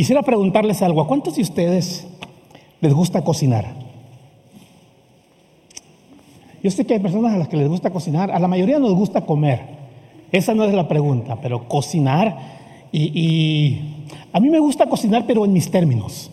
Quisiera preguntarles algo. ¿A cuántos de ustedes les gusta cocinar? Yo sé que hay personas a las que les gusta cocinar, a la mayoría nos gusta comer. Esa no es la pregunta, pero cocinar y, a mí me gusta cocinar, pero en mis términos.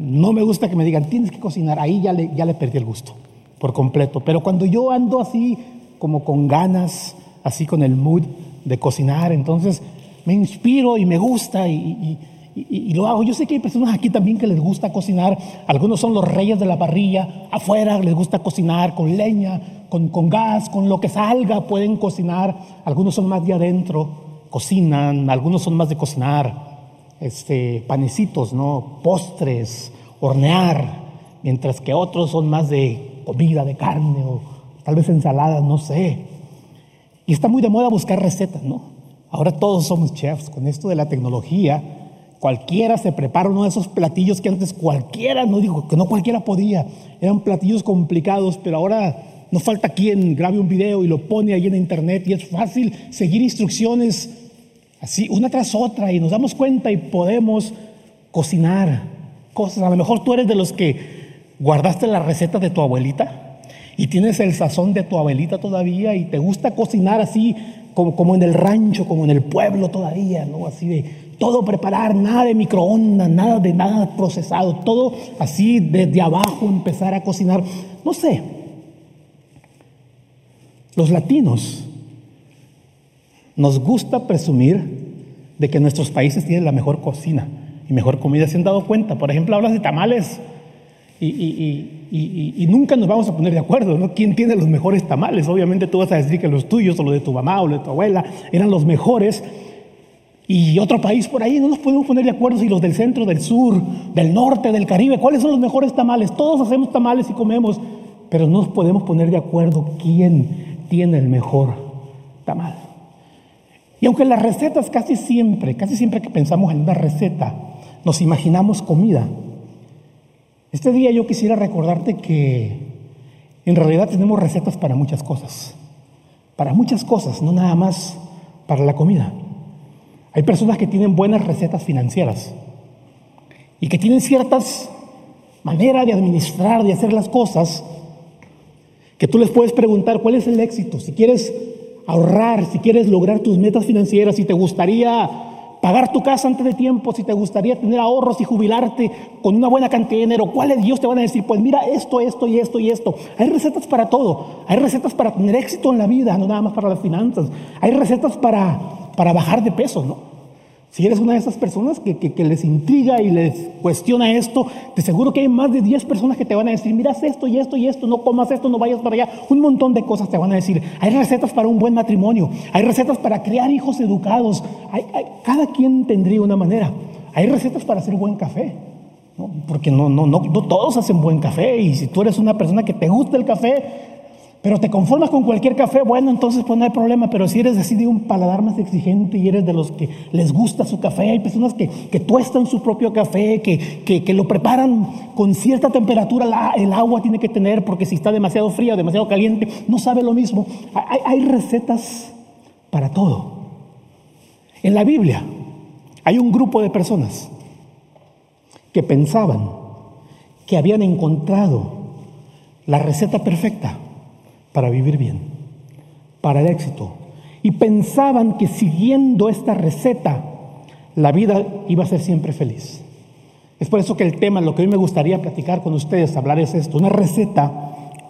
no me gusta que me digan, tienes que cocinar, ahí ya le, ya le perdí el gusto por completo. Pero cuando yo ando así, como con ganas, así con el mood de cocinar, entonces me inspiro y me gusta y, lo hago. Yo sé que hay personas aquí también que les gusta cocinar. Algunos son los reyes de la parrilla. Afuera les gusta cocinar con leña, con, con gas, con lo que salga pueden cocinar. Algunos son más de adentro, cocinan. Algunos son más de cocinar este, panecitos, ¿no? postres, hornear. Mientras que otros son más de comida de carne o tal vez ensaladas, no sé. Y está muy de moda buscar recetas, ¿no? Ahora todos somos chefs. Con esto de la tecnología, cualquiera se prepara uno de esos platillos que antes cualquiera, no digo que no cualquiera podía, eran platillos complicados, pero ahora no falta quien grabe un video y lo pone ahí en internet y es fácil seguir instrucciones así una tras otra y nos damos cuenta y podemos cocinar cosas. A lo mejor tú eres de los que guardaste la receta de tu abuelita y tienes el sazón de tu abuelita todavía y te gusta cocinar así como, como en el rancho, como en el pueblo todavía, ¿no? Así de todo preparar, nada de microondas, nada de nada procesado, todo así desde abajo empezar a cocinar. No sé, los latinos nos gusta presumir de que nuestros países tienen la mejor cocina y mejor comida. ¿Se han dado cuenta? Por ejemplo, hablas de tamales y, nunca nos vamos a poner de acuerdo, ¿no? ¿Quién tiene los mejores tamales? Obviamente tú vas a decir que los tuyos o los de tu mamá o los de tu abuela eran los mejores. Y otro país por ahí, no nos podemos poner de acuerdo si los del centro, del sur, del norte, del Caribe, ¿cuáles son los mejores tamales? Todos hacemos tamales y comemos, pero no nos podemos poner de acuerdo quién tiene el mejor tamal. Y aunque las recetas casi siempre, casi siempre que pensamos en una receta, nos imaginamos comida, este día yo quisiera recordarte que en realidad tenemos recetas para muchas cosas, para muchas cosas, no nada más para la comida. Hay personas que tienen buenas recetas financieras y que tienen ciertas maneras de administrar, de hacer las cosas, que tú les puedes preguntar cuál es el éxito, si quieres ahorrar, si quieres lograr tus metas financieras, si te gustaría pagar tu casa antes de tiempo, si te gustaría tener ahorros y jubilarte con una buena cantidad de dinero, ¿cuáles Dios te van a decir? Pues mira esto, esto y esto y esto. Hay recetas para todo. Hay recetas para tener éxito en la vida, no nada más para las finanzas. Hay recetas para, para bajar de peso, ¿no? Si eres una de esas personas que, les intriga y les cuestiona esto, te seguro que hay más de 10 personas que te van a decir, mira esto y esto y esto, no comas esto, no vayas para allá. Un montón de cosas te van a decir. Hay recetas para un buen matrimonio, hay recetas para criar hijos educados. cada quien tendría una manera. Hay recetas para hacer buen café. Porque no, no, no, no todos hacen buen café y si tú eres una persona que te gusta el café, pero te conformas con cualquier café, bueno, entonces pues no hay problema, pero si eres así de un paladar más exigente y eres de los que les gusta su café, hay personas que, que tuestan su propio café, que, que, lo preparan con cierta temperatura, el agua tiene que tener, porque si está demasiado fría o demasiado caliente, no sabe lo mismo. Hay, hay recetas para todo. En la Biblia hay un grupo de personas que pensaban que habían encontrado la receta perfecta para vivir bien, para el éxito. Y pensaban que siguiendo esta receta, la vida iba a ser siempre feliz. Es por eso que el tema, lo que hoy me gustaría platicar con ustedes, hablar es esto, una receta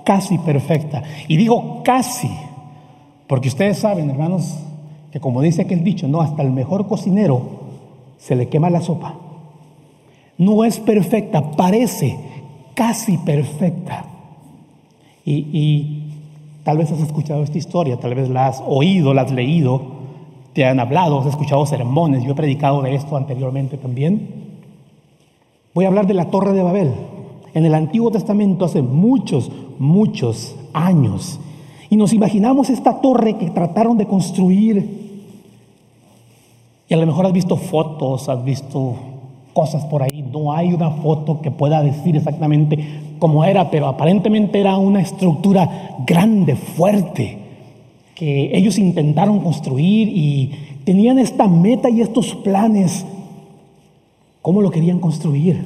casi perfecta. Y digo casi, porque ustedes saben, hermanos, que como dice aquel dicho, no, hasta el mejor cocinero se le quema la sopa. No es perfecta, parece casi perfecta. Y, y Tal vez has escuchado esta historia, tal vez la has oído, la has leído, te han hablado, has escuchado sermones, yo he predicado de esto anteriormente también. Voy a hablar de la Torre de Babel. En el Antiguo Testamento hace muchos, muchos años. Y nos imaginamos esta torre que trataron de construir. Y a lo mejor has visto fotos, has visto cosas por ahí. No hay una foto que pueda decir exactamente como era, pero aparentemente era una estructura grande, fuerte, que ellos intentaron construir y tenían esta meta y estos planes. cómo lo querían construir.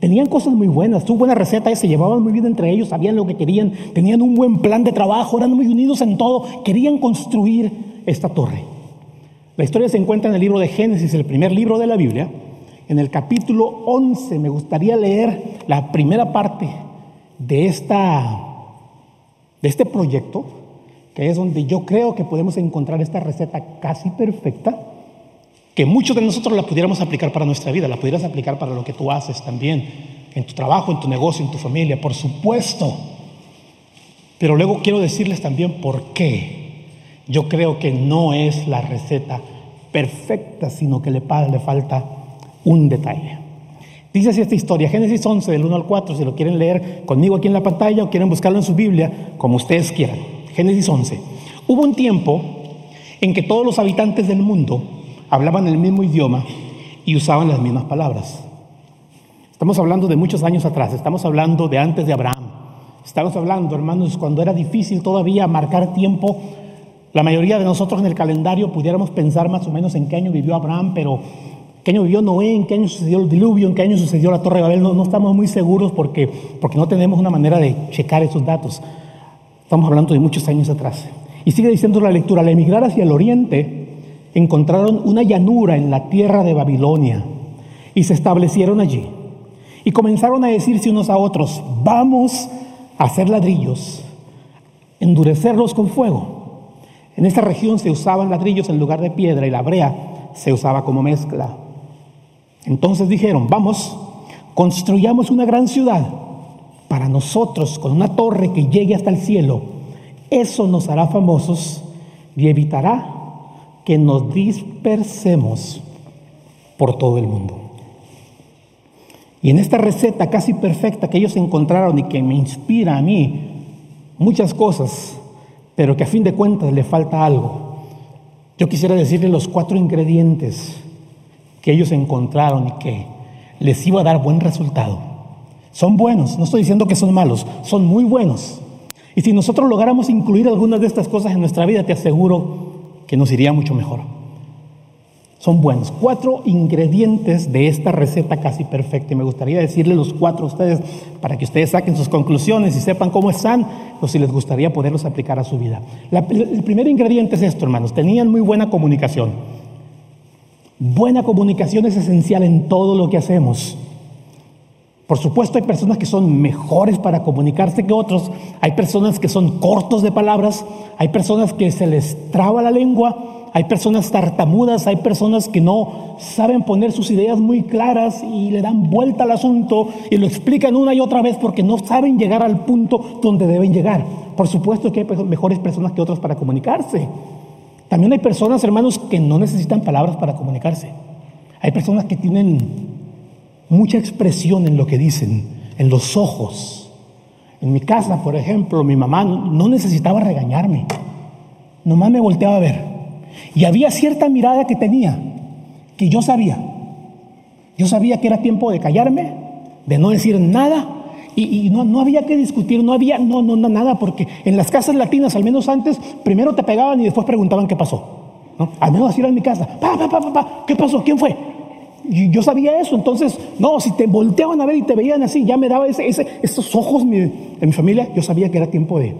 Tenían cosas muy buenas, tuvo buena receta, se llevaban muy bien entre ellos, sabían lo que querían, tenían un buen plan de trabajo, eran muy unidos en todo, querían construir esta torre. La historia se encuentra en el libro de Génesis, el primer libro de la Biblia. En el capítulo 11 me gustaría leer la primera parte de, esta, de este proyecto, que es donde yo creo que podemos encontrar esta receta casi perfecta que muchos de nosotros la pudiéramos aplicar para nuestra vida, la pudieras aplicar para lo que tú haces también, en tu trabajo, en tu negocio, en tu familia, por supuesto. Pero luego quiero decirles también por qué. Yo creo que no es la receta perfecta, sino que le, le falta un detalle. Dice así esta historia, Génesis 11, del 1 al 4, si lo quieren leer conmigo aquí en la pantalla o quieren buscarlo en su Biblia, como ustedes quieran. Génesis 11. Hubo un tiempo en que todos los habitantes del mundo hablaban el mismo idioma y usaban las mismas palabras. Estamos hablando de muchos años atrás, estamos hablando de antes de Abraham. Estamos hablando, hermanos, cuando era difícil todavía marcar tiempo. La mayoría de nosotros en el calendario pudiéramos pensar más o menos en qué año vivió Abraham, pero qué año vivió Noé, en qué año sucedió el diluvio, en qué año sucedió la Torre de Babel. No, no estamos muy seguros porque, porque no tenemos una manera de checar esos datos. Estamos hablando de muchos años atrás. Y sigue diciendo la lectura, al emigrar hacia el oriente, encontraron una llanura en la tierra de Babilonia y se establecieron allí. Y comenzaron a decirse unos a otros, vamos a hacer ladrillos, endurecerlos con fuego. En esta región se usaban ladrillos en lugar de piedra y la brea se usaba como mezcla. Entonces dijeron, vamos, construyamos una gran ciudad para nosotros con una torre que llegue hasta el cielo. Eso nos hará famosos y evitará que nos dispersemos por todo el mundo. Y en esta receta casi perfecta que ellos encontraron y que me inspira a mí muchas cosas, pero que a fin de cuentas le falta algo, yo quisiera decirle los cuatro ingredientes que ellos encontraron y que les iba a dar buen resultado. Son buenos, no estoy diciendo que son malos, son muy buenos. Y si nosotros lográramos incluir algunas de estas cosas en nuestra vida, te aseguro que nos iría mucho mejor. Son buenos. Cuatro ingredientes de esta receta casi perfecta. Y me gustaría decirle los cuatro a ustedes para que ustedes saquen sus conclusiones y sepan cómo están o si les gustaría poderlos aplicar a su vida. el primer ingrediente es esto, hermanos. Tenían muy buena comunicación. Buena comunicación es esencial en todo lo que hacemos. Por supuesto hay personas que son mejores para comunicarse que otros, hay personas que son cortos de palabras, hay personas que se les traba la lengua, hay personas tartamudas, hay personas que no saben poner sus ideas muy claras y le dan vuelta al asunto y lo explican una y otra vez porque no saben llegar al punto donde deben llegar. Por supuesto que hay mejores personas que otras para comunicarse. También hay personas, hermanos, que no necesitan palabras para comunicarse. Hay personas que tienen mucha expresión en lo que dicen, en los ojos. En mi casa, por ejemplo, mi mamá no necesitaba regañarme, nomás me volteaba a ver. Y había cierta mirada que tenía, que yo sabía. Yo sabía que era tiempo de callarme, de no decir nada, y, no, no, había que discutir, no había no, no, nada, porque en las casas latinas, al menos antes, primero te pegaban y después preguntaban qué pasó. ¿no? Al menos así era en mi casa. Pa, pa, pa, pa, ¿Qué pasó? ¿Quién fue? Y yo sabía eso, entonces, no, si te volteaban a ver y te veían así, ya me daba ese, ese, esos ojos de mi familia, yo sabía que era tiempo de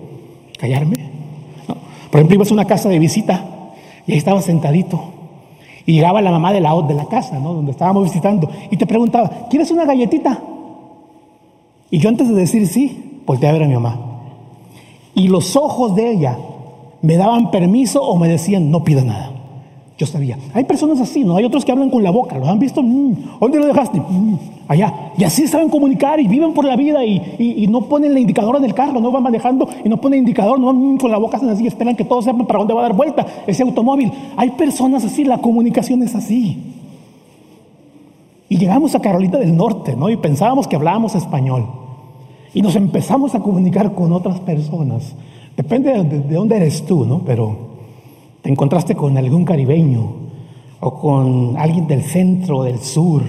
callarme. Por ejemplo, ibas a una casa de visita y ahí estaba sentadito. Y llegaba la mamá de la, de la casa, ¿no? donde estábamos visitando, y te preguntaba, ¿quieres una galletita? Y yo antes de decir sí, volteé a ver a mi mamá. Y los ojos de ella me daban permiso o me decían, no pida nada. Yo sabía. Hay personas así, ¿no? Hay otros que hablan con la boca. ¿Los han visto? Mm, ¿Dónde lo dejaste? Mm, allá. Y así saben comunicar y viven por la vida y, no ponen la indicadora del carro, no van manejando y no ponen indicador, no mm, con la boca hacen así, esperan que todos sepan para dónde va a dar vuelta ese automóvil. Hay personas así, la comunicación es así. Y llegamos a Carolina del Norte, ¿no? Y pensábamos que hablábamos español. Y nos empezamos a comunicar con otras personas. Depende de, de dónde eres tú, ¿no? Pero te encontraste con algún caribeño o con alguien del centro o del sur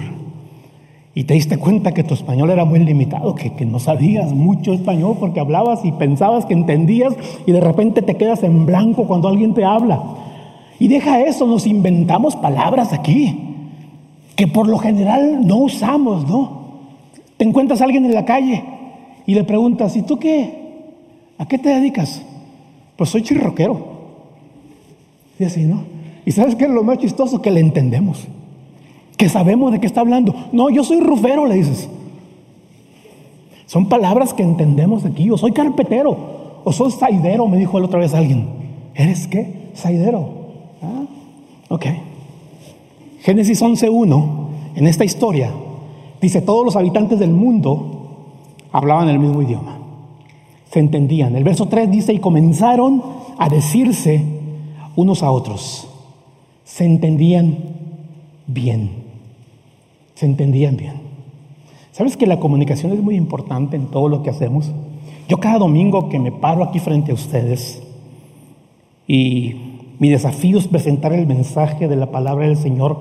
y te diste cuenta que tu español era muy limitado, que, que, no sabías mucho español porque hablabas y pensabas que entendías y de repente te quedas en blanco cuando alguien te habla. Y deja eso, nos inventamos palabras aquí que por lo general no usamos, ¿no? Te encuentras a alguien en la calle y le preguntas, ¿y tú qué? ¿A qué te dedicas? Pues soy chirroquero. Y así, ¿no? ¿Y sabes qué es lo más chistoso? Que le entendemos. Que sabemos de qué está hablando. No, yo soy rufero, le dices. Son palabras que entendemos aquí. O soy carpetero. O soy saidero, me dijo la otra vez alguien. ¿Eres qué? Saidero. Ah, ok. Génesis 11.1, en esta historia, dice, todos los habitantes del mundo hablaban el mismo idioma. Se entendían. El verso 3 dice, y comenzaron a decirse unos a otros. Se entendían bien. Se entendían bien. ¿Sabes que la comunicación es muy importante en todo lo que hacemos? Yo cada domingo que me paro aquí frente a ustedes y mi desafío es presentar el mensaje de la palabra del Señor,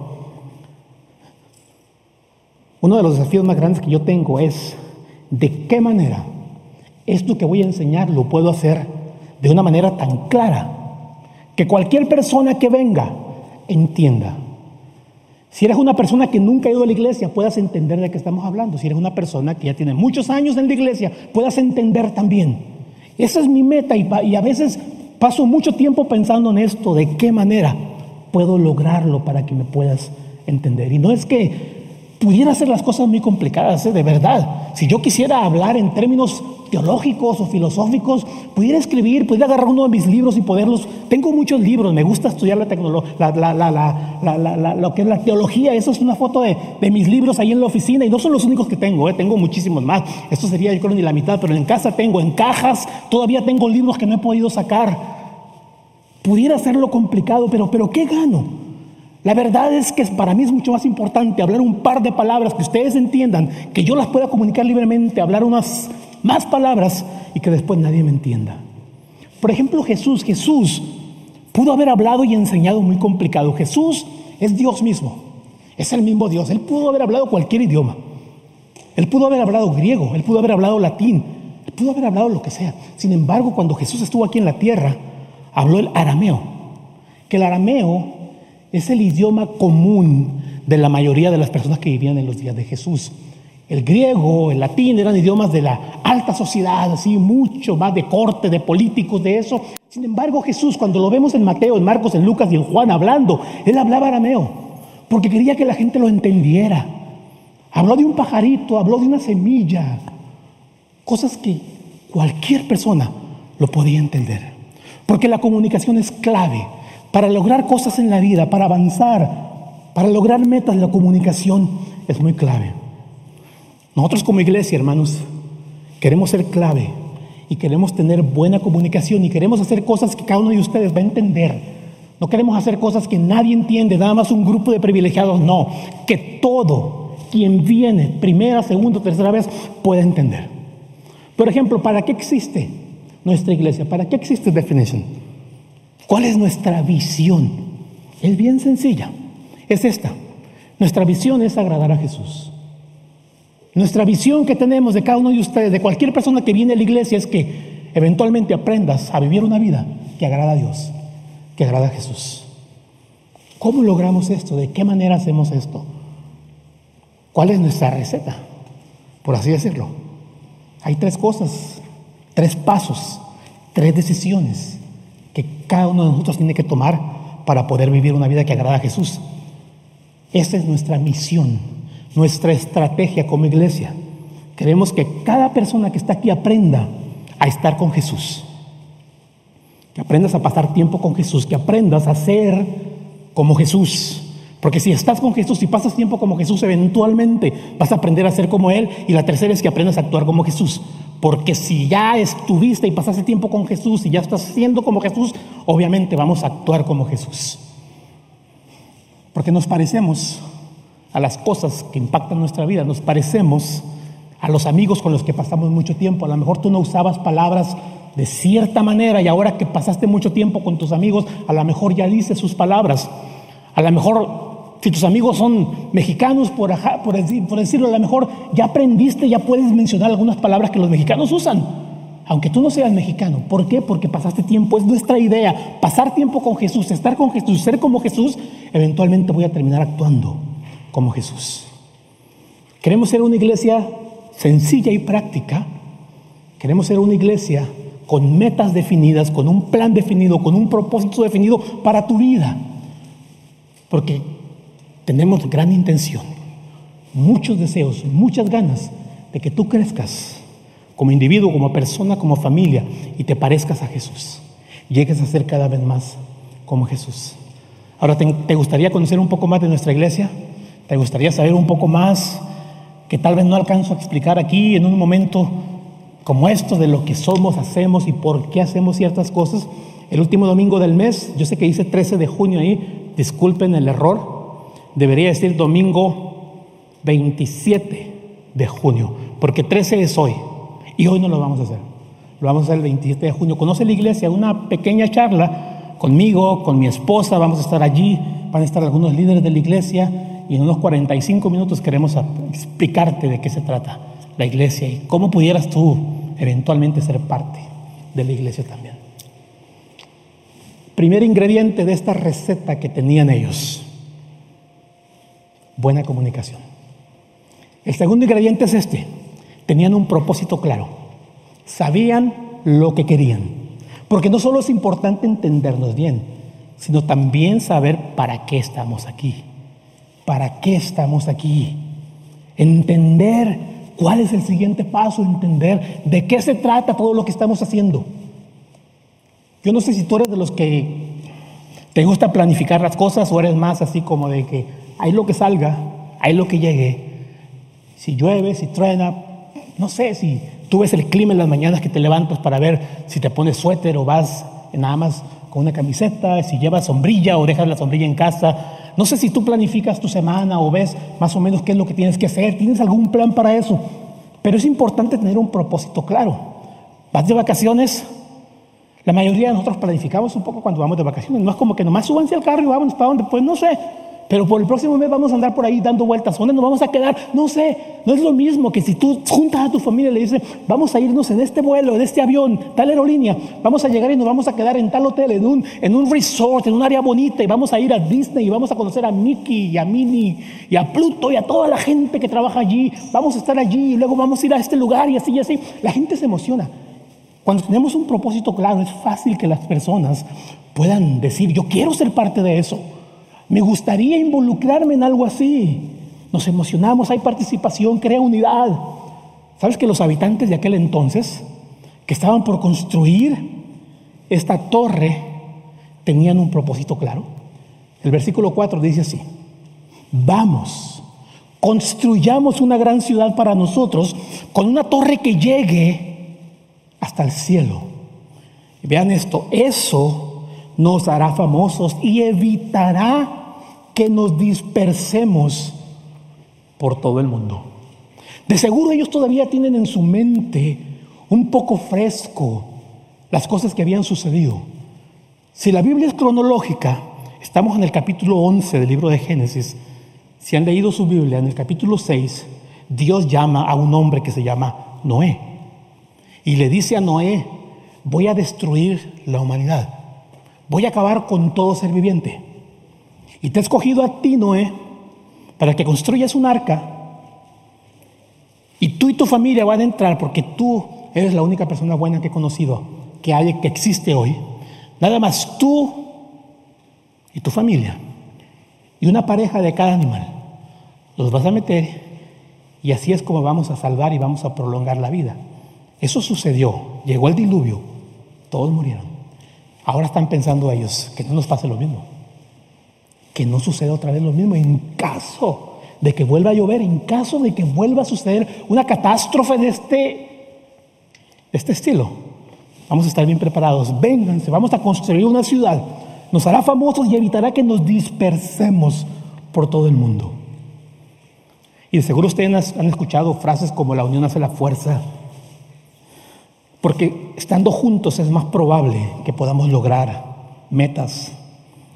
uno de los desafíos más grandes que yo tengo es de qué manera esto que voy a enseñar lo puedo hacer de una manera tan clara que cualquier persona que venga entienda. Si eres una persona que nunca ha ido a la iglesia, puedas entender de qué estamos hablando. Si eres una persona que ya tiene muchos años en la iglesia, puedas entender también. Esa es mi meta y, y a veces paso mucho tiempo pensando en esto, de qué manera puedo lograrlo para que me puedas entender. Y no es que pudiera hacer las cosas muy complicadas, ¿eh? de verdad. Si yo quisiera hablar en términos teológicos o filosóficos, pudiera escribir, pudiera agarrar uno de mis libros y poderlos. Tengo muchos libros, me gusta estudiar la tecnología, lo que es la teología. Eso es una foto de, mis libros ahí en la oficina y no son los únicos que tengo, ¿eh? tengo muchísimos más. Esto sería, yo creo, ni la mitad, pero en casa tengo, en cajas, todavía tengo libros que no he podido sacar. Pudiera hacerlo complicado, pero, pero ¿qué gano? La verdad es que para mí es mucho más importante hablar un par de palabras que ustedes entiendan, que yo las pueda comunicar libremente, hablar unas más palabras y que después nadie me entienda. Por ejemplo, Jesús, Jesús pudo haber hablado y enseñado muy complicado. Jesús es Dios mismo, es el mismo Dios. Él pudo haber hablado cualquier idioma. Él pudo haber hablado griego, él pudo haber hablado latín, él pudo haber hablado lo que sea. Sin embargo, cuando Jesús estuvo aquí en la tierra, habló el arameo, que el arameo es el idioma común de la mayoría de las personas que vivían en los días de Jesús. El griego, el latín eran idiomas de la alta sociedad, así mucho más de corte, de políticos, de eso. Sin embargo, Jesús, cuando lo vemos en Mateo, en Marcos, en Lucas y en Juan hablando, él hablaba arameo, porque quería que la gente lo entendiera. Habló de un pajarito, habló de una semilla, cosas que cualquier persona lo podía entender. Porque la comunicación es clave para lograr cosas en la vida, para avanzar, para lograr metas, la comunicación es muy clave. Nosotros como iglesia, hermanos, queremos ser clave y queremos tener buena comunicación y queremos hacer cosas que cada uno de ustedes va a entender. No queremos hacer cosas que nadie entiende, nada más un grupo de privilegiados, no, que todo quien viene primera, segunda, tercera vez pueda entender. Por ejemplo, ¿para qué existe nuestra iglesia? ¿Para qué existe Definition? ¿Cuál es nuestra visión? Es bien sencilla. Es esta. Nuestra visión es agradar a Jesús. Nuestra visión que tenemos de cada uno de ustedes, de cualquier persona que viene a la iglesia, es que eventualmente aprendas a vivir una vida que agrada a Dios, que agrada a Jesús. ¿Cómo logramos esto? ¿De qué manera hacemos esto? ¿Cuál es nuestra receta? Por así decirlo. Hay tres cosas, tres pasos, tres decisiones que cada uno de nosotros tiene que tomar para poder vivir una vida que agrada a Jesús. Esa es nuestra misión, nuestra estrategia como iglesia. Queremos que cada persona que está aquí aprenda a estar con Jesús. Que aprendas a pasar tiempo con Jesús, que aprendas a ser como Jesús. Porque si estás con Jesús y pasas tiempo como Jesús, eventualmente vas a aprender a ser como Él. Y la tercera es que aprendas a actuar como Jesús. Porque si ya estuviste y pasaste tiempo con Jesús y ya estás siendo como Jesús, obviamente vamos a actuar como Jesús. Porque nos parecemos a las cosas que impactan nuestra vida, nos parecemos a los amigos con los que pasamos mucho tiempo. A lo mejor tú no usabas palabras de cierta manera y ahora que pasaste mucho tiempo con tus amigos, a lo mejor ya dices sus palabras. A lo mejor si tus amigos son mexicanos, por, decirlo, a lo mejor ya aprendiste, ya puedes mencionar algunas palabras que los mexicanos usan, aunque tú no seas mexicano. ¿Por qué? Porque pasaste tiempo, es nuestra idea, pasar tiempo con Jesús, estar con Jesús, ser como Jesús, eventualmente voy a terminar actuando como Jesús. Queremos ser una iglesia sencilla y práctica. Queremos ser una iglesia con metas definidas, con un plan definido, con un propósito definido para tu vida. Porque tenemos gran intención, muchos deseos, muchas ganas de que tú crezcas como individuo, como persona, como familia y te parezcas a Jesús. Llegues a ser cada vez más como Jesús. Ahora, ¿te, gustaría conocer un poco más de nuestra iglesia? ¿Te gustaría saber un poco más que tal vez no alcanzo a explicar aquí en un momento como esto de lo que somos, hacemos y por qué hacemos ciertas cosas? El último domingo del mes, yo sé que dice 13 de junio ahí, disculpen el error, debería decir domingo 27 de junio, porque 13 es hoy y hoy no lo vamos a hacer. Lo vamos a hacer el 27 de junio. Conoce la iglesia, una pequeña charla conmigo, con mi esposa, vamos a estar allí, van a estar algunos líderes de la iglesia y en unos 45 minutos queremos explicarte de qué se trata la iglesia y cómo pudieras tú eventualmente ser parte de la iglesia también. Primer ingrediente de esta receta que tenían ellos, buena comunicación. El segundo ingrediente es este, tenían un propósito claro, sabían lo que querían. Porque no solo es importante entendernos bien, sino también saber para qué estamos aquí. ¿Para qué estamos aquí? Entender cuál es el siguiente paso, entender de qué se trata todo lo que estamos haciendo. Yo no sé si tú eres de los que te gusta planificar las cosas o eres más así como de que hay lo que salga, hay lo que llegue. Si llueve, si truena, no sé si Tú ves el clima en las mañanas que te levantas para ver si te pones suéter o vas nada más con una camiseta, si llevas sombrilla o dejas la sombrilla en casa. No sé si tú planificas tu semana o ves más o menos qué es lo que tienes que hacer. ¿Tienes algún plan para eso? Pero es importante tener un propósito claro. ¿Vas de vacaciones? La mayoría de nosotros planificamos un poco cuando vamos de vacaciones. No es como que nomás súbanse al carro y vamos para donde. Pues no sé. Pero por el próximo mes vamos a andar por ahí dando vueltas. ¿Dónde nos vamos a quedar? No sé. No es lo mismo que si tú juntas a tu familia y le dices, vamos a irnos en este vuelo, en este avión, tal aerolínea, vamos a llegar y nos vamos a quedar en tal hotel, en un, en un resort, en un área bonita, y vamos a ir a Disney y vamos a conocer a Mickey y a Minnie y a Pluto y a toda la gente que trabaja allí. Vamos a estar allí y luego vamos a ir a este lugar y así y así. La gente se emociona. Cuando tenemos un propósito claro, es fácil que las personas puedan decir, yo quiero ser parte de eso. Me gustaría involucrarme en algo así. Nos emocionamos, hay participación, crea unidad. ¿Sabes que los habitantes de aquel entonces, que estaban por construir esta torre, tenían un propósito claro? El versículo 4 dice así, vamos, construyamos una gran ciudad para nosotros con una torre que llegue hasta el cielo. vean esto, eso nos hará famosos y evitará que nos dispersemos por todo el mundo. De seguro ellos todavía tienen en su mente un poco fresco las cosas que habían sucedido. Si la Biblia es cronológica, estamos en el capítulo 11 del libro de Génesis. Si han leído su Biblia, en el capítulo 6, Dios llama a un hombre que se llama Noé. Y le dice a Noé, voy a destruir la humanidad. Voy a acabar con todo ser viviente. Y te he escogido a ti, Noé, para que construyas un arca. Y tú y tu familia van a entrar porque tú eres la única persona buena que he conocido, que, hay, que existe hoy. Nada más tú y tu familia. Y una pareja de cada animal. Los vas a meter y así es como vamos a salvar y vamos a prolongar la vida. Eso sucedió. Llegó el diluvio. Todos murieron. Ahora están pensando ellos que no nos pase lo mismo que no suceda otra vez lo mismo. En caso de que vuelva a llover, en caso de que vuelva a suceder una catástrofe de este, este estilo, vamos a estar bien preparados. Vénganse, vamos a construir una ciudad. Nos hará famosos y evitará que nos dispersemos por todo el mundo. Y de seguro ustedes han escuchado frases como la unión hace la fuerza, porque estando juntos es más probable que podamos lograr metas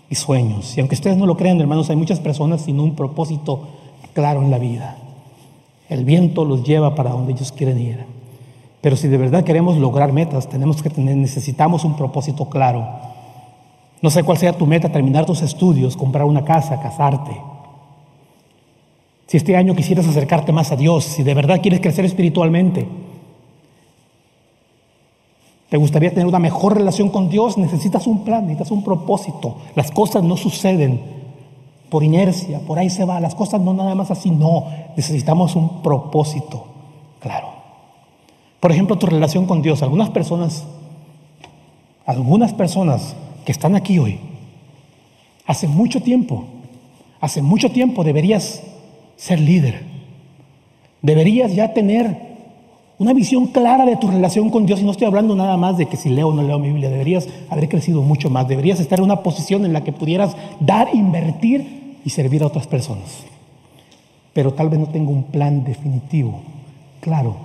y sueños. Y aunque ustedes no lo crean, hermanos, hay muchas personas sin un propósito claro en la vida. El viento los lleva para donde ellos quieren ir. Pero si de verdad queremos lograr metas, tenemos que necesitamos un propósito claro. No sé cuál sea tu meta, terminar tus estudios, comprar una casa, casarte. Si este año quisieras acercarte más a Dios, si de verdad quieres crecer espiritualmente, te gustaría tener una mejor relación con Dios, necesitas un plan, necesitas un propósito. Las cosas no suceden por inercia, por ahí se va, las cosas no nada más así, no, necesitamos un propósito, claro. Por ejemplo, tu relación con Dios. Algunas personas, algunas personas que están aquí hoy, hace mucho tiempo, hace mucho tiempo deberías ser líder. Deberías ya tener una visión clara de tu relación con Dios. Y no estoy hablando nada más de que si leo o no leo mi Biblia. Deberías haber crecido mucho más. Deberías estar en una posición en la que pudieras dar, invertir y servir a otras personas. Pero tal vez no tengo un plan definitivo, claro,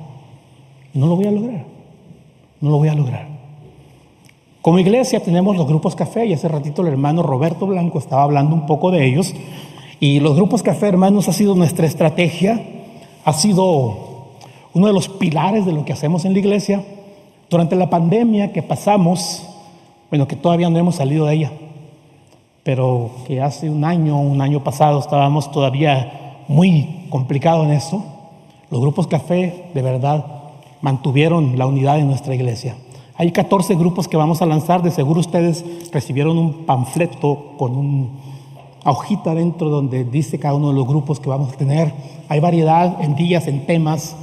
no lo voy a lograr. No lo voy a lograr. Como iglesia tenemos los grupos café y hace ratito el hermano Roberto Blanco estaba hablando un poco de ellos. Y los grupos café, hermanos, ha sido nuestra estrategia, ha sido uno de los pilares de lo que hacemos en la iglesia. Durante la pandemia que pasamos, bueno, que todavía no hemos salido de ella, pero que hace un año, un año pasado estábamos todavía muy complicados en eso. Los grupos café, de verdad, mantuvieron la unidad de nuestra iglesia. Hay 14 grupos que vamos a lanzar, de seguro ustedes recibieron un panfleto con una hojita dentro donde dice cada uno de los grupos que vamos a tener. Hay variedad en días, en temas,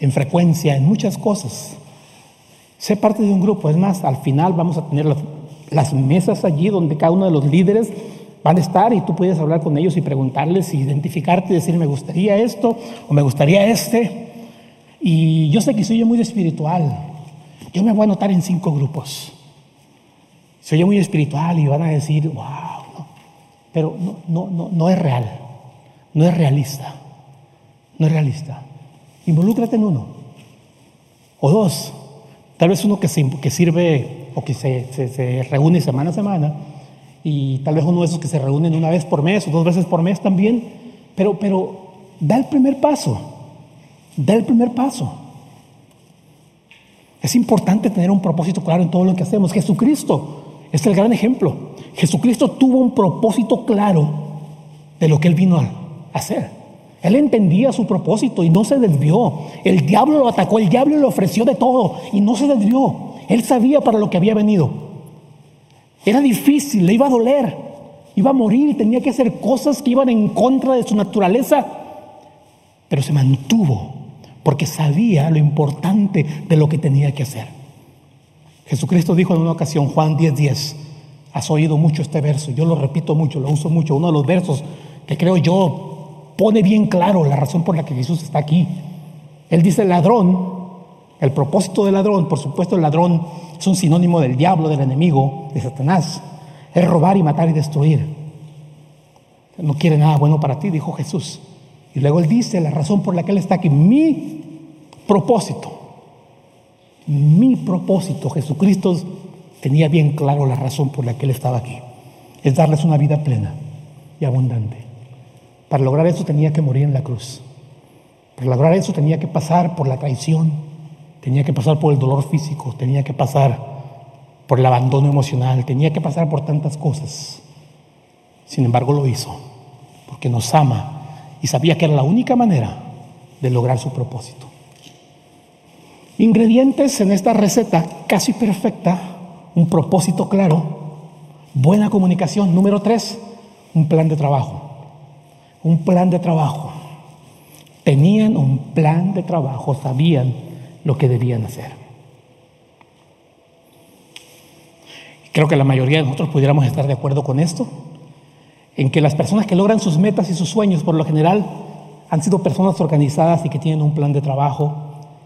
en frecuencia, en muchas cosas. Sé parte de un grupo, es más, al final vamos a tener las, mesas allí donde cada uno de los líderes van a estar y tú puedes hablar con ellos y preguntarles, identificarte y decir, me gustaría esto o me gustaría este. Y yo sé que soy muy espiritual. Yo me voy a anotar en cinco grupos. Soy muy espiritual y van a decir, wow, pero no es real, no es realista, no es realista. Involúcrate en uno o dos, tal vez uno que, sirve o que se, se, se, reúne semana a semana y tal vez uno de esos que se reúnen una vez por mes o dos veces por mes también, pero, pero da el primer paso. Da el primer paso. Es importante tener un propósito claro en todo lo que hacemos. Jesucristo es el gran ejemplo. Jesucristo tuvo un propósito claro de lo que él vino a hacer. Él entendía su propósito y no se desvió. El diablo lo atacó, el diablo le ofreció de todo y no se desvió. Él sabía para lo que había venido. Era difícil, le iba a doler, iba a morir tenía que hacer cosas que iban en contra de su naturaleza, pero se mantuvo porque sabía lo importante de lo que tenía que hacer. Jesucristo dijo en una ocasión, Juan 10:10, 10, has oído mucho este verso, yo lo repito mucho, lo uso mucho, uno de los versos que creo yo pone bien claro la razón por la que Jesús está aquí. Él dice ladrón, el propósito del ladrón, por supuesto el ladrón es un sinónimo del diablo, del enemigo, de Satanás, es robar y matar y destruir. No quiere nada bueno para ti, dijo Jesús. Y luego él dice la razón por la que él está aquí, mi propósito. Mi propósito, Jesucristo tenía bien claro la razón por la que Él estaba aquí. Es darles una vida plena y abundante. Para lograr eso tenía que morir en la cruz. Para lograr eso tenía que pasar por la traición, tenía que pasar por el dolor físico, tenía que pasar por el abandono emocional, tenía que pasar por tantas cosas. Sin embargo lo hizo, porque nos ama y sabía que era la única manera de lograr su propósito. Ingredientes en esta receta casi perfecta, un propósito claro, buena comunicación. Número tres, un plan de trabajo. Un plan de trabajo. Tenían un plan de trabajo, sabían lo que debían hacer. Creo que la mayoría de nosotros pudiéramos estar de acuerdo con esto, en que las personas que logran sus metas y sus sueños, por lo general, han sido personas organizadas y que tienen un plan de trabajo,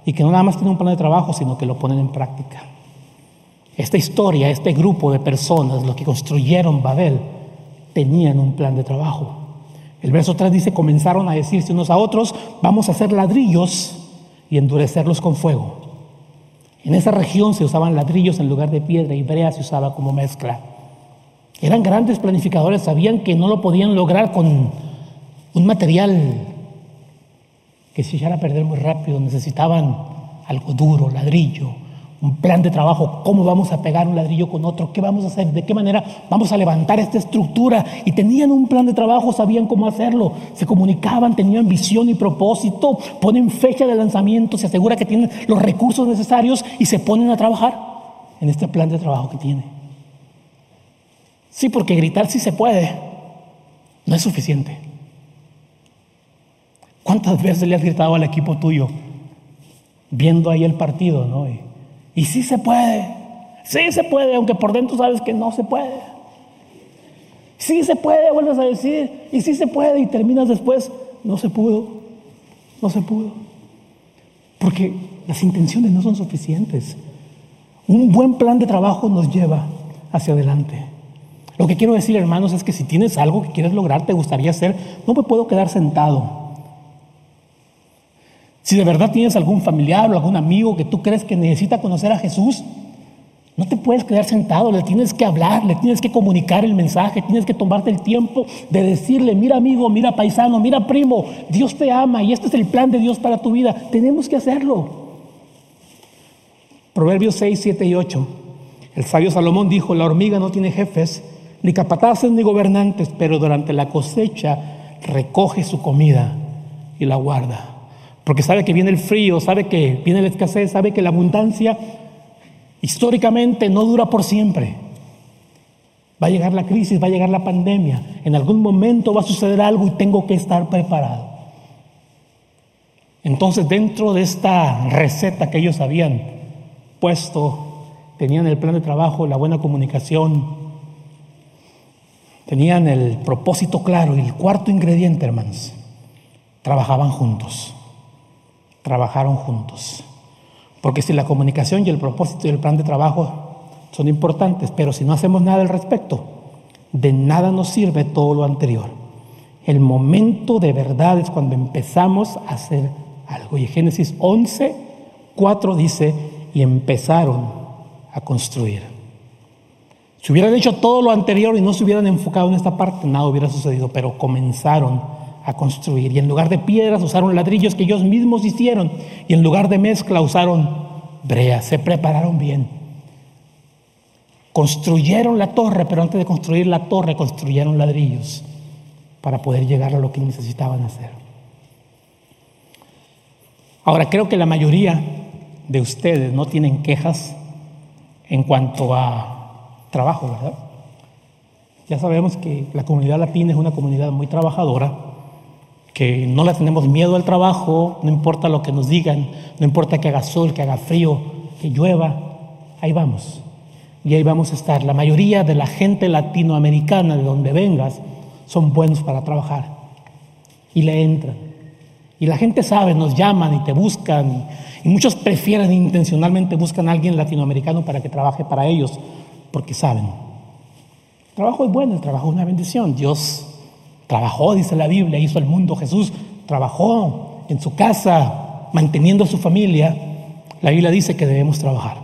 y que no nada más tienen un plan de trabajo, sino que lo ponen en práctica. Esta historia, este grupo de personas, los que construyeron Babel, tenían un plan de trabajo. El verso 3 dice, comenzaron a decirse unos a otros, vamos a hacer ladrillos y endurecerlos con fuego. En esa región se usaban ladrillos en lugar de piedra y brea se usaba como mezcla. Eran grandes planificadores, sabían que no lo podían lograr con un material que se echara a perder muy rápido, necesitaban algo duro, ladrillo, un plan de trabajo, cómo vamos a pegar un ladrillo con otro, qué vamos a hacer, de qué manera vamos a levantar esta estructura. Y tenían un plan de trabajo, sabían cómo hacerlo, se comunicaban, tenían visión y propósito, ponen fecha de lanzamiento, se asegura que tienen los recursos necesarios y se ponen a trabajar en este plan de trabajo que tiene. Sí, porque gritar sí se puede, no es suficiente. ¿Cuántas veces le has gritado al equipo tuyo viendo ahí el partido, no? Y sí se puede, sí se puede, aunque por dentro sabes que no se puede. Sí se puede, vuelves a decir, y sí se puede, y terminas después, no se pudo, no se pudo. Porque las intenciones no son suficientes. Un buen plan de trabajo nos lleva hacia adelante. Lo que quiero decir, hermanos, es que si tienes algo que quieres lograr, te gustaría hacer, no me puedo quedar sentado. Si de verdad tienes algún familiar o algún amigo que tú crees que necesita conocer a Jesús, no te puedes quedar sentado, le tienes que hablar, le tienes que comunicar el mensaje, tienes que tomarte el tiempo de decirle, mira amigo, mira paisano, mira primo, Dios te ama y este es el plan de Dios para tu vida. Tenemos que hacerlo. Proverbios 6, 7 y 8. El sabio Salomón dijo, la hormiga no tiene jefes, ni capataces ni gobernantes, pero durante la cosecha recoge su comida y la guarda. Porque sabe que viene el frío, sabe que viene la escasez, sabe que la abundancia históricamente no dura por siempre. Va a llegar la crisis, va a llegar la pandemia. En algún momento va a suceder algo y tengo que estar preparado. Entonces dentro de esta receta que ellos habían puesto, tenían el plan de trabajo, la buena comunicación, tenían el propósito claro y el cuarto ingrediente, hermanos, trabajaban juntos trabajaron juntos. Porque si la comunicación y el propósito y el plan de trabajo son importantes, pero si no hacemos nada al respecto, de nada nos sirve todo lo anterior. El momento de verdad es cuando empezamos a hacer algo. Y Génesis 11, 4 dice, y empezaron a construir. Si hubieran hecho todo lo anterior y no se hubieran enfocado en esta parte, nada hubiera sucedido, pero comenzaron a construir. Y en lugar de piedras usaron ladrillos que ellos mismos hicieron. Y en lugar de mezcla usaron brea. Se prepararon bien. Construyeron la torre, pero antes de construir la torre construyeron ladrillos para poder llegar a lo que necesitaban hacer. Ahora, creo que la mayoría de ustedes no tienen quejas en cuanto a trabajo, ¿verdad? Ya sabemos que la comunidad latina es una comunidad muy trabajadora que no le tenemos miedo al trabajo, no importa lo que nos digan, no importa que haga sol, que haga frío, que llueva, ahí vamos. Y ahí vamos a estar. La mayoría de la gente latinoamericana, de donde vengas, son buenos para trabajar. Y le entran. Y la gente sabe, nos llaman y te buscan. Y muchos prefieren intencionalmente, buscan a alguien latinoamericano para que trabaje para ellos, porque saben. El trabajo es bueno, el trabajo es una bendición. Dios Trabajó, dice la Biblia, hizo el mundo. Jesús trabajó en su casa, manteniendo a su familia. La Biblia dice que debemos trabajar.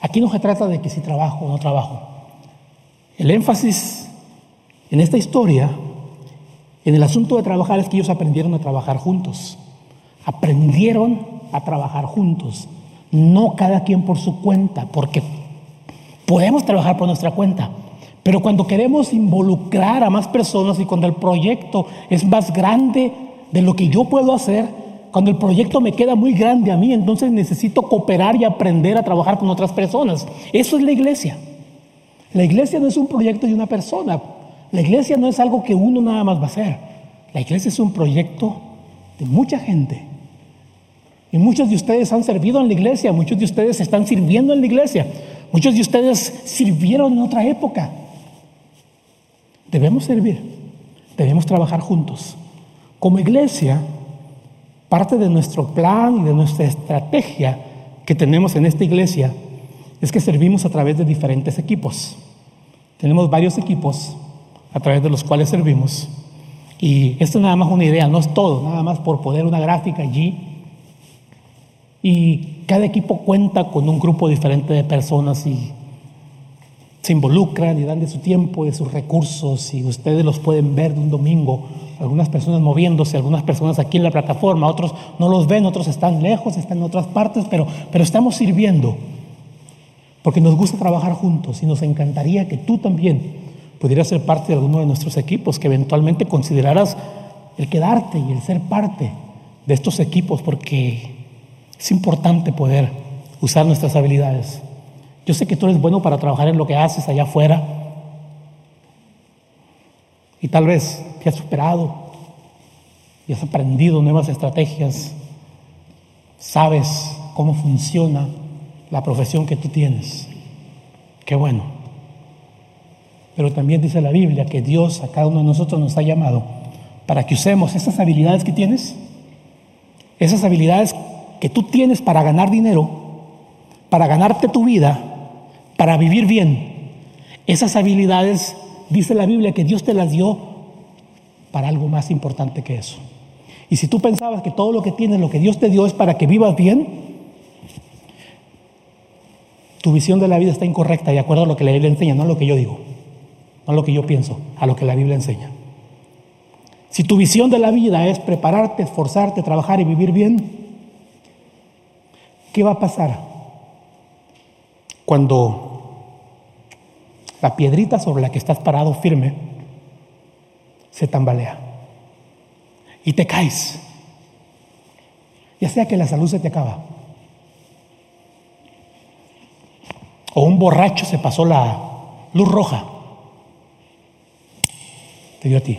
Aquí no se trata de que si trabajo o no trabajo. El énfasis en esta historia, en el asunto de trabajar, es que ellos aprendieron a trabajar juntos. Aprendieron a trabajar juntos. No cada quien por su cuenta, porque podemos trabajar por nuestra cuenta, pero cuando queremos involucrar a más personas y cuando el proyecto es más grande de lo que yo puedo hacer, cuando el proyecto me queda muy grande a mí, entonces necesito cooperar y aprender a trabajar con otras personas. Eso es la iglesia. La iglesia no es un proyecto de una persona. La iglesia no es algo que uno nada más va a hacer. La iglesia es un proyecto de mucha gente. Y muchos de ustedes han servido en la iglesia, muchos de ustedes están sirviendo en la iglesia, muchos de ustedes sirvieron en otra época. Debemos servir, debemos trabajar juntos. Como iglesia, parte de nuestro plan y de nuestra estrategia que tenemos en esta iglesia es que servimos a través de diferentes equipos. Tenemos varios equipos a través de los cuales servimos. Y esto es nada más una idea, no es todo, nada más por poner una gráfica allí. Y cada equipo cuenta con un grupo diferente de personas y se involucran y dan de su tiempo, de sus recursos, y ustedes los pueden ver de un domingo algunas personas moviéndose, algunas personas aquí en la plataforma, otros no los ven, otros están lejos, están en otras partes, pero, pero estamos sirviendo porque nos gusta trabajar juntos y nos encantaría que tú también pudieras ser parte de alguno de nuestros equipos, que eventualmente consideraras el quedarte y el ser parte de estos equipos, porque es importante poder usar nuestras habilidades. Yo sé que tú eres bueno para trabajar en lo que haces allá afuera y tal vez te has superado y has aprendido nuevas estrategias, sabes cómo funciona la profesión que tú tienes. Qué bueno. Pero también dice la Biblia que Dios a cada uno de nosotros nos ha llamado para que usemos esas habilidades que tienes, esas habilidades que tú tienes para ganar dinero, para ganarte tu vida, para vivir bien. Esas habilidades, dice la Biblia, que Dios te las dio para algo más importante que eso. Y si tú pensabas que todo lo que tienes, lo que Dios te dio es para que vivas bien, tu visión de la vida está incorrecta de acuerdo a lo que la Biblia enseña, no a lo que yo digo, no a lo que yo pienso, a lo que la Biblia enseña. Si tu visión de la vida es prepararte, esforzarte, trabajar y vivir bien, ¿qué va a pasar cuando la piedrita sobre la que estás parado firme se tambalea y te caes? Ya sea que la salud se te acaba O un borracho se pasó la luz roja. Te dio a ti.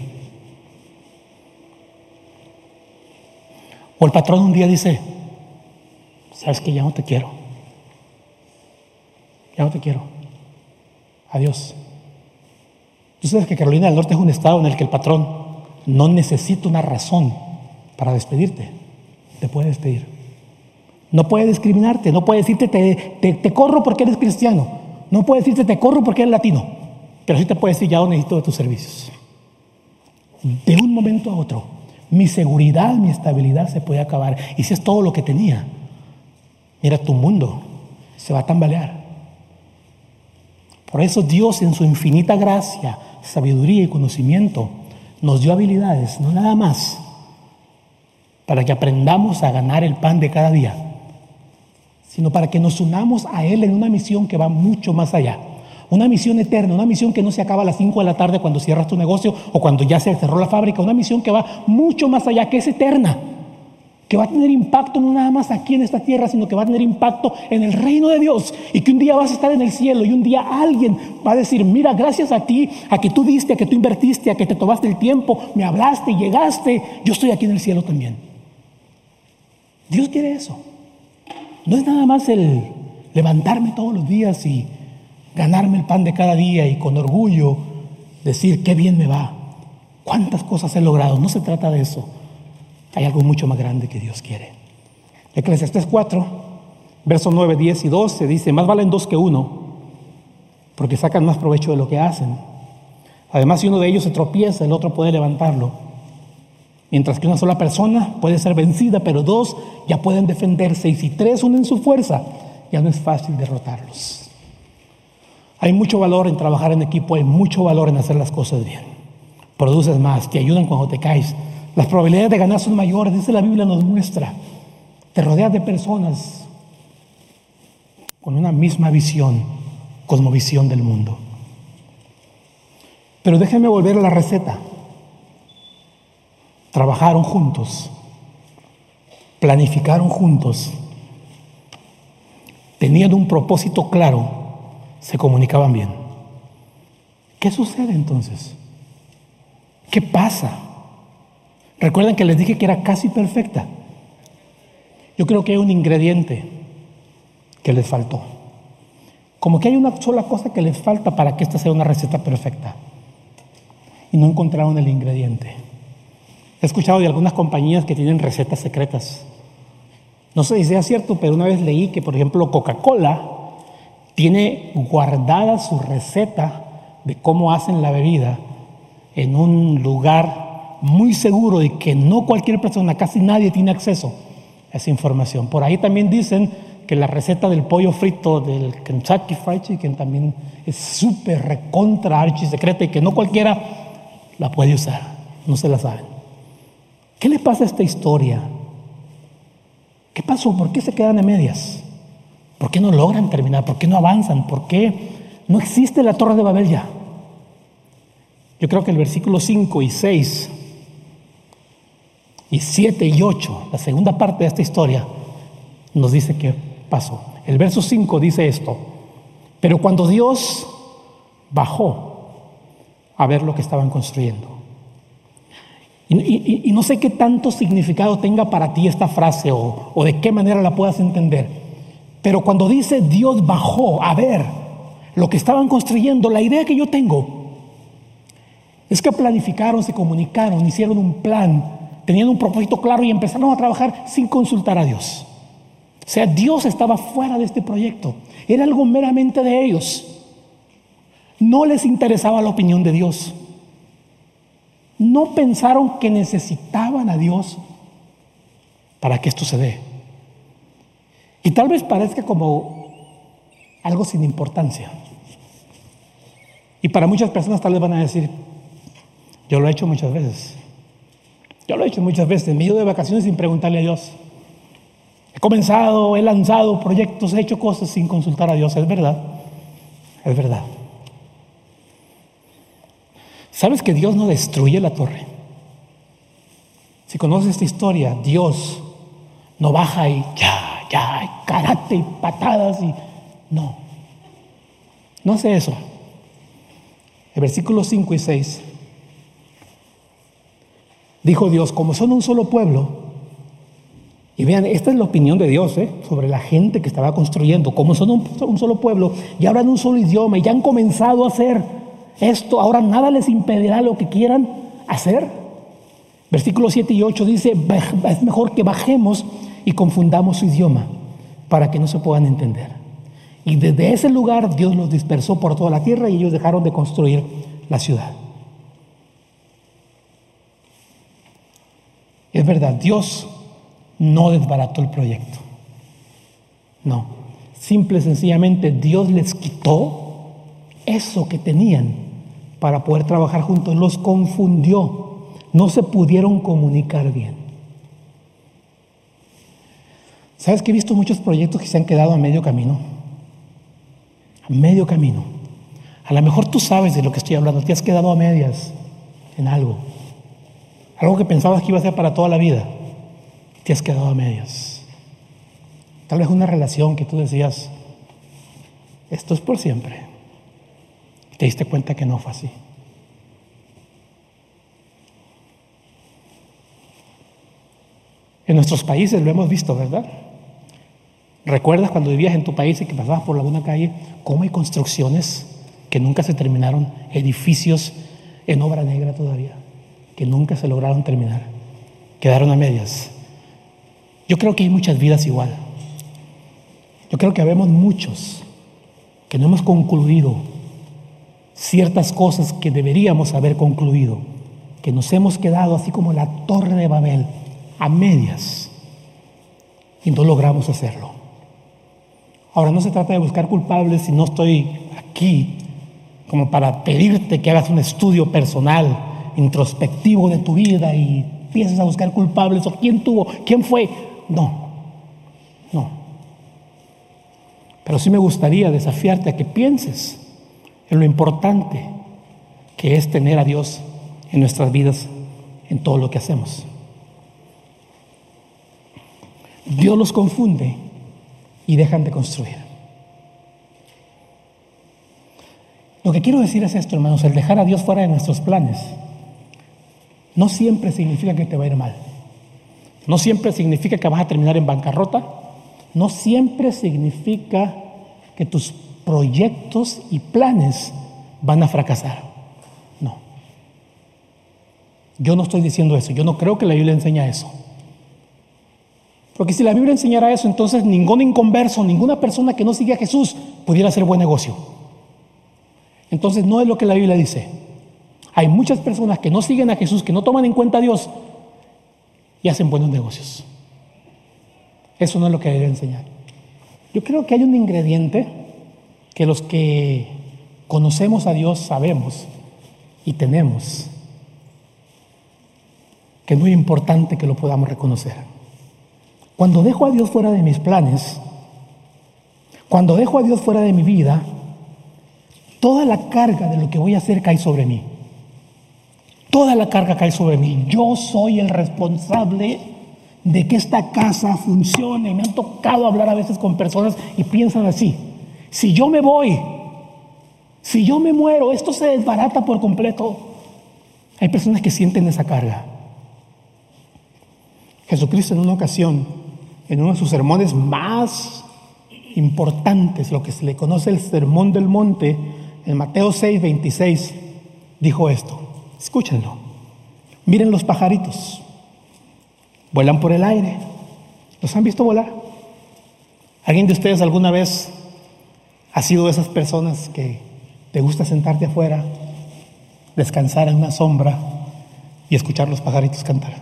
O el patrón un día dice, sabes que ya no te quiero. Ya no te quiero. Adiós. Tú sabes que Carolina del Norte es un estado en el que el patrón no necesita una razón para despedirte. Te puede despedir. No puede discriminarte, no puede decirte te, te, corro porque eres cristiano, no puede decirte te corro porque eres latino, pero sí te puede decir ya no necesito de tus servicios. De un momento a otro, mi seguridad, mi estabilidad se puede acabar. Y si es todo lo que tenía, mira, tu mundo se va a tambalear. Por eso Dios en su infinita gracia, sabiduría y conocimiento nos dio habilidades, no nada más, para que aprendamos a ganar el pan de cada día sino para que nos unamos a Él en una misión que va mucho más allá. Una misión eterna, una misión que no se acaba a las 5 de la tarde cuando cierras tu negocio o cuando ya se cerró la fábrica, una misión que va mucho más allá, que es eterna, que va a tener impacto no nada más aquí en esta tierra, sino que va a tener impacto en el reino de Dios y que un día vas a estar en el cielo y un día alguien va a decir, mira, gracias a ti, a que tú diste, a que tú invertiste, a que te tomaste el tiempo, me hablaste, llegaste, yo estoy aquí en el cielo también. Dios quiere eso. No es nada más el levantarme todos los días y ganarme el pan de cada día y con orgullo decir qué bien me va, cuántas cosas he logrado. No se trata de eso. Hay algo mucho más grande que Dios quiere. Eclesiastes 4, versos 9, 10 y 12 dice, más valen dos que uno, porque sacan más provecho de lo que hacen. Además, si uno de ellos se tropieza, el otro puede levantarlo. Mientras que una sola persona puede ser vencida, pero dos ya pueden defenderse. Y si tres unen su fuerza, ya no es fácil derrotarlos. Hay mucho valor en trabajar en equipo, hay mucho valor en hacer las cosas bien. Produces más, te ayudan cuando te caes. Las probabilidades de ganar son mayores, dice la Biblia, nos muestra. Te rodeas de personas con una misma visión, cosmovisión del mundo. Pero déjenme volver a la receta trabajaron juntos, planificaron juntos, tenían un propósito claro, se comunicaban bien. ¿Qué sucede entonces? ¿Qué pasa? Recuerden que les dije que era casi perfecta. Yo creo que hay un ingrediente que les faltó. Como que hay una sola cosa que les falta para que esta sea una receta perfecta. Y no encontraron el ingrediente. He escuchado de algunas compañías que tienen recetas secretas. No sé si sea cierto, pero una vez leí que, por ejemplo, Coca-Cola tiene guardada su receta de cómo hacen la bebida en un lugar muy seguro y que no cualquier persona, casi nadie tiene acceso a esa información. Por ahí también dicen que la receta del pollo frito del Kentucky Fried Chicken también es súper recontra secreta y que no cualquiera la puede usar, no se la saben. ¿Qué le pasa a esta historia? ¿Qué pasó? ¿Por qué se quedan a medias? ¿Por qué no logran terminar? ¿Por qué no avanzan? ¿Por qué no existe la torre de Babel ya? Yo creo que el versículo 5 y 6 y 7 y 8, la segunda parte de esta historia, nos dice qué pasó. El verso 5 dice esto, pero cuando Dios bajó a ver lo que estaban construyendo, y, no sé qué tanto significado tenga para ti esta frase o, o de qué manera la puedas entender, pero cuando dice Dios bajó a ver lo que estaban construyendo, la idea que yo tengo es que planificaron, se comunicaron, hicieron un plan, tenían un propósito claro y empezaron a trabajar sin consultar a Dios. O sea, Dios estaba fuera de este proyecto. Era algo meramente de ellos. No les interesaba la opinión de Dios. No pensaron que necesitaban a Dios para que esto se dé. Y tal vez parezca como algo sin importancia. Y para muchas personas tal vez van a decir, yo lo he hecho muchas veces. Yo lo he hecho muchas veces. Me he ido de vacaciones sin preguntarle a Dios. He comenzado, he lanzado proyectos, he hecho cosas sin consultar a Dios. Es verdad. Es verdad. ¿Sabes que Dios no destruye la torre? Si conoces esta historia, Dios no baja y ya, ya, karate y patadas y no. No hace eso. El versículo 5 y 6 dijo Dios, como son un solo pueblo, y vean, esta es la opinión de Dios ¿eh? sobre la gente que estaba construyendo, como son un, solo pueblo, y hablan un solo idioma, y ya han comenzado a hacer esto, ahora nada les impedirá lo que quieran hacer. Versículos 7 y 8 dice, es mejor que bajemos y confundamos su idioma para que no se puedan entender. Y desde ese lugar Dios los dispersó por toda la tierra y ellos dejaron de construir la ciudad. Es verdad, Dios no desbarató el proyecto. No, simple y sencillamente Dios les quitó eso que tenían para poder trabajar juntos, los confundió, no se pudieron comunicar bien. ¿Sabes que he visto muchos proyectos que se han quedado a medio camino? A medio camino. A lo mejor tú sabes de lo que estoy hablando, te has quedado a medias en algo. Algo que pensabas que iba a ser para toda la vida, te has quedado a medias. Tal vez una relación que tú decías, esto es por siempre. Te diste cuenta que no fue así. En nuestros países lo hemos visto, ¿verdad? ¿Recuerdas cuando vivías en tu país y que pasabas por alguna calle, cómo hay construcciones que nunca se terminaron, edificios en obra negra todavía? Que nunca se lograron terminar, quedaron a medias. Yo creo que hay muchas vidas igual. Yo creo que habemos muchos que no hemos concluido ciertas cosas que deberíamos haber concluido, que nos hemos quedado así como la torre de Babel, a medias, y no logramos hacerlo. Ahora no se trata de buscar culpables si no estoy aquí como para pedirte que hagas un estudio personal introspectivo de tu vida y empiezas a buscar culpables o quién tuvo, quién fue. No, no. Pero sí me gustaría desafiarte a que pienses en lo importante que es tener a Dios en nuestras vidas, en todo lo que hacemos. Dios los confunde y dejan de construir. Lo que quiero decir es esto, hermanos, el dejar a Dios fuera de nuestros planes no siempre significa que te va a ir mal. No siempre significa que vas a terminar en bancarrota. No siempre significa que tus proyectos y planes van a fracasar. No. Yo no estoy diciendo eso. Yo no creo que la Biblia enseña eso. Porque si la Biblia enseñara eso, entonces ningún inconverso, ninguna persona que no sigue a Jesús pudiera hacer buen negocio. Entonces no es lo que la Biblia dice. Hay muchas personas que no siguen a Jesús, que no toman en cuenta a Dios y hacen buenos negocios. Eso no es lo que debe enseñar. Yo creo que hay un ingrediente que los que conocemos a Dios sabemos y tenemos. que es muy importante que lo podamos reconocer. Cuando dejo a Dios fuera de mis planes, cuando dejo a Dios fuera de mi vida, toda la carga de lo que voy a hacer cae sobre mí. Toda la carga cae sobre mí. Yo soy el responsable de que esta casa funcione. Me han tocado hablar a veces con personas y piensan así. Si yo me voy, si yo me muero, esto se desbarata por completo. Hay personas que sienten esa carga. Jesucristo en una ocasión, en uno de sus sermones más importantes, lo que se le conoce el Sermón del Monte, en Mateo 6, 26, dijo esto. Escúchenlo. Miren los pajaritos. Vuelan por el aire. ¿Los han visto volar? ¿Alguien de ustedes alguna vez ha sido de esas personas que te gusta sentarte afuera, descansar en una sombra y escuchar los pajaritos cantar?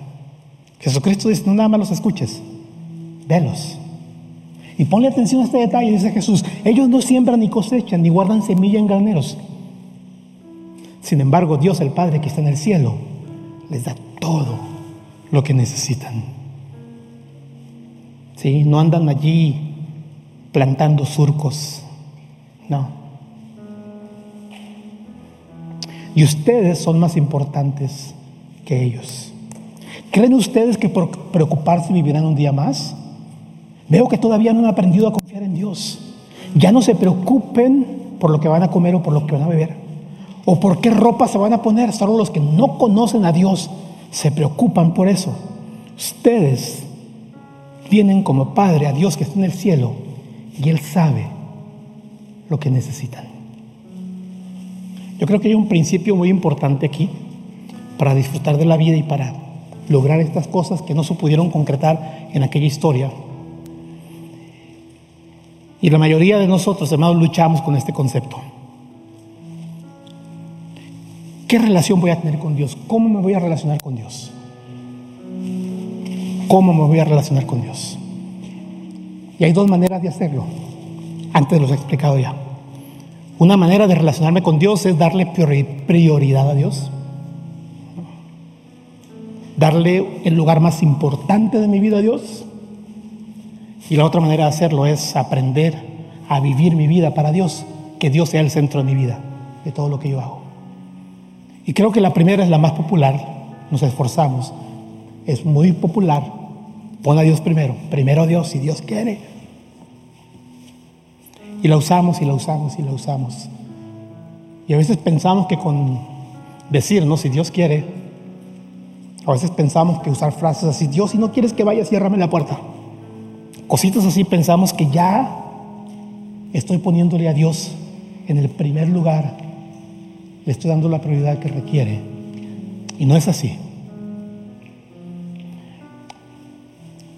Jesucristo dice, no nada más los escuches, velos. Y ponle atención a este detalle, dice Jesús, ellos no siembran ni cosechan, ni guardan semilla en graneros. Sin embargo, Dios el Padre que está en el cielo les da todo lo que necesitan. ¿Sí? No andan allí plantando surcos. No. Y ustedes son más importantes que ellos. ¿Creen ustedes que por preocuparse vivirán un día más? Veo que todavía no han aprendido a confiar en Dios. Ya no se preocupen por lo que van a comer o por lo que van a beber. O por qué ropa se van a poner. Solo los que no conocen a Dios se preocupan por eso. Ustedes tienen como Padre a Dios que está en el cielo y Él sabe lo que necesitan. Yo creo que hay un principio muy importante aquí para disfrutar de la vida y para lograr estas cosas que no se pudieron concretar en aquella historia. Y la mayoría de nosotros, hermanos, luchamos con este concepto. ¿Qué relación voy a tener con Dios? ¿Cómo me voy a relacionar con Dios? ¿Cómo me voy a relacionar con Dios? Y hay dos maneras de hacerlo. Antes los he explicado ya. Una manera de relacionarme con Dios es darle prioridad a Dios. Darle el lugar más importante de mi vida a Dios. Y la otra manera de hacerlo es aprender a vivir mi vida para Dios. Que Dios sea el centro de mi vida, de todo lo que yo hago. Y creo que la primera es la más popular, nos esforzamos, es muy popular. Pon a Dios primero, primero Dios, si Dios quiere. Y la usamos y la usamos y la usamos. Y a veces pensamos que con decir, no, si Dios quiere, a veces pensamos que usar frases así, Dios, si no quieres que vaya, ciérrame la puerta. Cositas así pensamos que ya estoy poniéndole a Dios en el primer lugar le estoy dando la prioridad que requiere. Y no es así.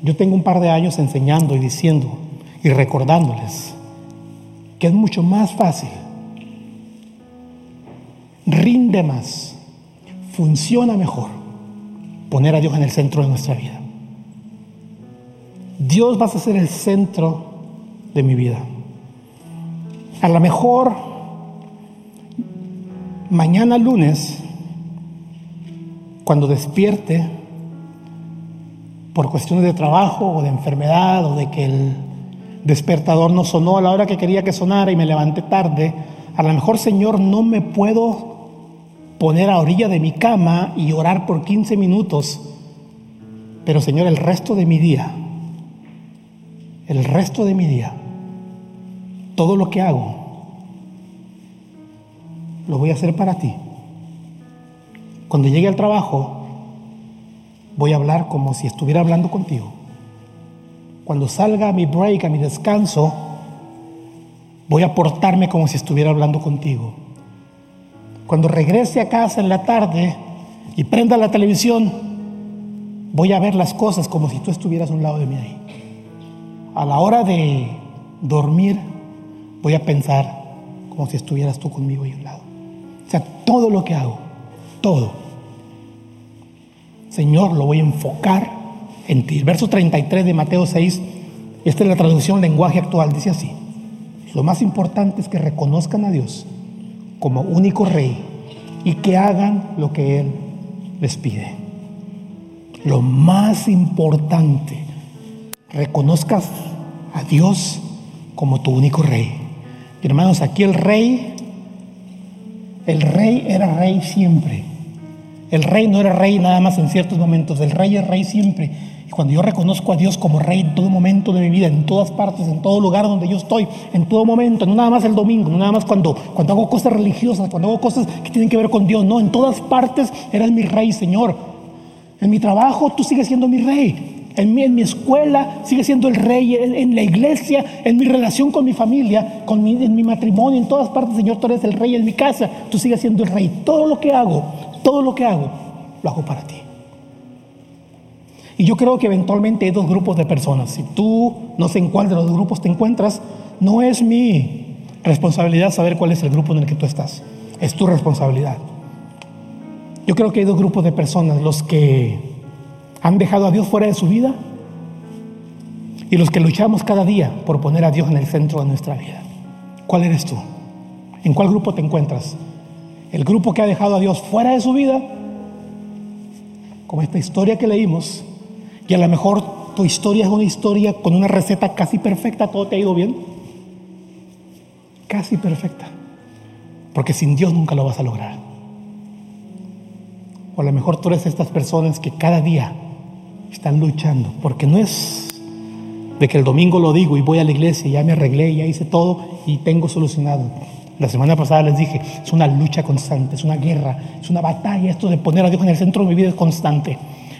Yo tengo un par de años enseñando y diciendo y recordándoles que es mucho más fácil, rinde más, funciona mejor poner a Dios en el centro de nuestra vida. Dios va a ser el centro de mi vida. A lo mejor mañana lunes, cuando despierte por cuestiones de trabajo o de enfermedad o de que el despertador no sonó a la hora que quería que sonara y me levanté tarde, a lo mejor Señor no me puedo poner a orilla de mi cama y orar por 15 minutos, pero Señor, el resto de mi día, el resto de mi día, todo lo que hago, lo voy a hacer para ti. Cuando llegue al trabajo, voy a hablar como si estuviera hablando contigo. Cuando salga a mi break, a mi descanso, voy a portarme como si estuviera hablando contigo. Cuando regrese a casa en la tarde y prenda la televisión, voy a ver las cosas como si tú estuvieras a un lado de mí ahí. A la hora de dormir, voy a pensar como si estuvieras tú conmigo ahí a un lado sea, todo lo que hago, todo. Señor, lo voy a enfocar en ti. Verso 33 de Mateo 6, esta es la traducción lenguaje actual, dice así. Lo más importante es que reconozcan a Dios como único rey y que hagan lo que Él les pide. lo más importante, reconozcas a Dios como tu único rey. hermanos, aquí el rey, el rey era rey siempre. El rey no era rey nada más en ciertos momentos, el rey es rey siempre. Y cuando yo reconozco a Dios como rey en todo momento de mi vida, en todas partes, en todo lugar donde yo estoy, en todo momento, no nada más el domingo, no nada más cuando, cuando hago cosas religiosas, cuando hago cosas que tienen que ver con Dios, no, en todas partes eres mi rey, Señor. En mi trabajo tú sigues siendo mi rey. En mi, en mi escuela sigue siendo el rey, en, la iglesia, en mi relación con mi familia, con en mi matrimonio, en todas partes, Señor, tú eres el rey en mi casa, tú sigues siendo el rey. Todo lo que hago, todo lo que hago, lo hago para ti. Y yo creo que eventualmente hay dos grupos de personas. Si tú no sé en cuál de los grupos te encuentras, no es mi responsabilidad saber cuál es el grupo en el que tú estás. Es tu responsabilidad. Yo creo que hay dos grupos de personas, los que han dejado a Dios fuera de su vida y los que luchamos cada día por poner a Dios en el centro de nuestra vida. ¿Cuál eres tú? ¿En cuál grupo te encuentras? ¿El grupo que ha dejado a Dios fuera de su vida? Como esta historia que leímos, y a lo mejor tu historia es una historia con una receta casi perfecta, todo te ha ido bien. Casi perfecta. Porque sin Dios nunca lo vas a lograr. O a lo mejor tú eres estas personas que cada día están luchando, porque no es de que el domingo lo digo y voy a la iglesia, y ya me arreglé, ya hice todo y tengo solucionado. La semana pasada les dije, es una lucha constante, es una guerra, es una batalla. Esto de poner a Dios en el centro de mi vida es constante.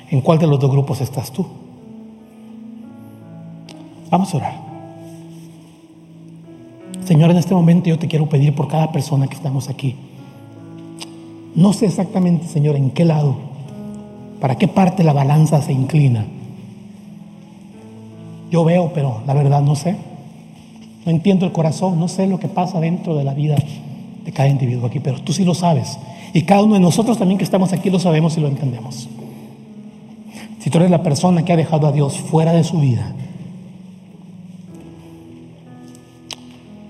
¿En cuál de los dos grupos estás tú? Vamos a orar. Señor, en este momento yo te quiero pedir por cada persona que estamos aquí. No sé exactamente, Señor, en qué lado ¿Para qué parte la balanza se inclina? Yo veo, pero la verdad no sé. No entiendo el corazón, no sé lo que pasa dentro de la vida de cada individuo aquí, pero tú sí lo sabes. Y cada uno de nosotros también que estamos aquí lo sabemos y lo entendemos. Si tú eres la persona que ha dejado a Dios fuera de su vida,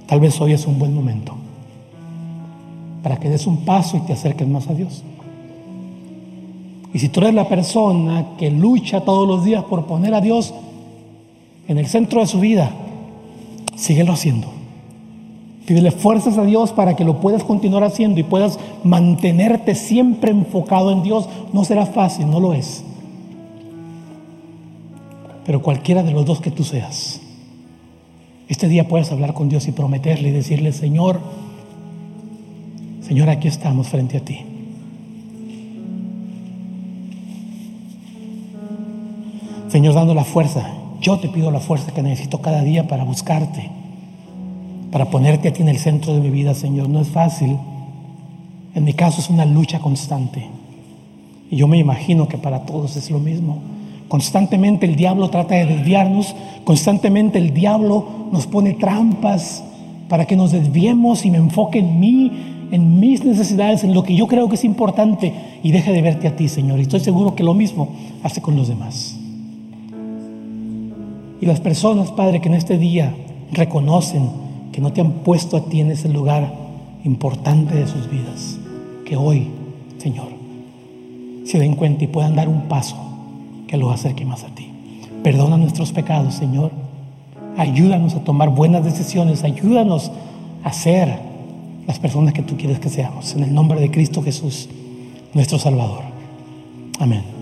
tal vez hoy es un buen momento para que des un paso y te acerques más a Dios. Y si tú eres la persona que lucha todos los días por poner a Dios en el centro de su vida, síguelo haciendo. Pídele fuerzas a Dios para que lo puedas continuar haciendo y puedas mantenerte siempre enfocado en Dios. No será fácil, no lo es. Pero cualquiera de los dos que tú seas, este día puedes hablar con Dios y prometerle y decirle, Señor, Señor, aquí estamos frente a ti. Señor, dando la fuerza. Yo te pido la fuerza que necesito cada día para buscarte, para ponerte a ti en el centro de mi vida, Señor. No es fácil. En mi caso es una lucha constante. Y yo me imagino que para todos es lo mismo. Constantemente el diablo trata de desviarnos, constantemente el diablo nos pone trampas para que nos desviemos y me enfoque en mí, en mis necesidades, en lo que yo creo que es importante y deje de verte a ti, Señor. Y estoy seguro que lo mismo hace con los demás. Y las personas, Padre, que en este día reconocen que no te han puesto a ti en ese lugar importante de sus vidas, que hoy, Señor, se den cuenta y puedan dar un paso que los acerque más a ti. Perdona nuestros pecados, Señor. Ayúdanos a tomar buenas decisiones. Ayúdanos a ser las personas que tú quieres que seamos. En el nombre de Cristo Jesús, nuestro Salvador. Amén.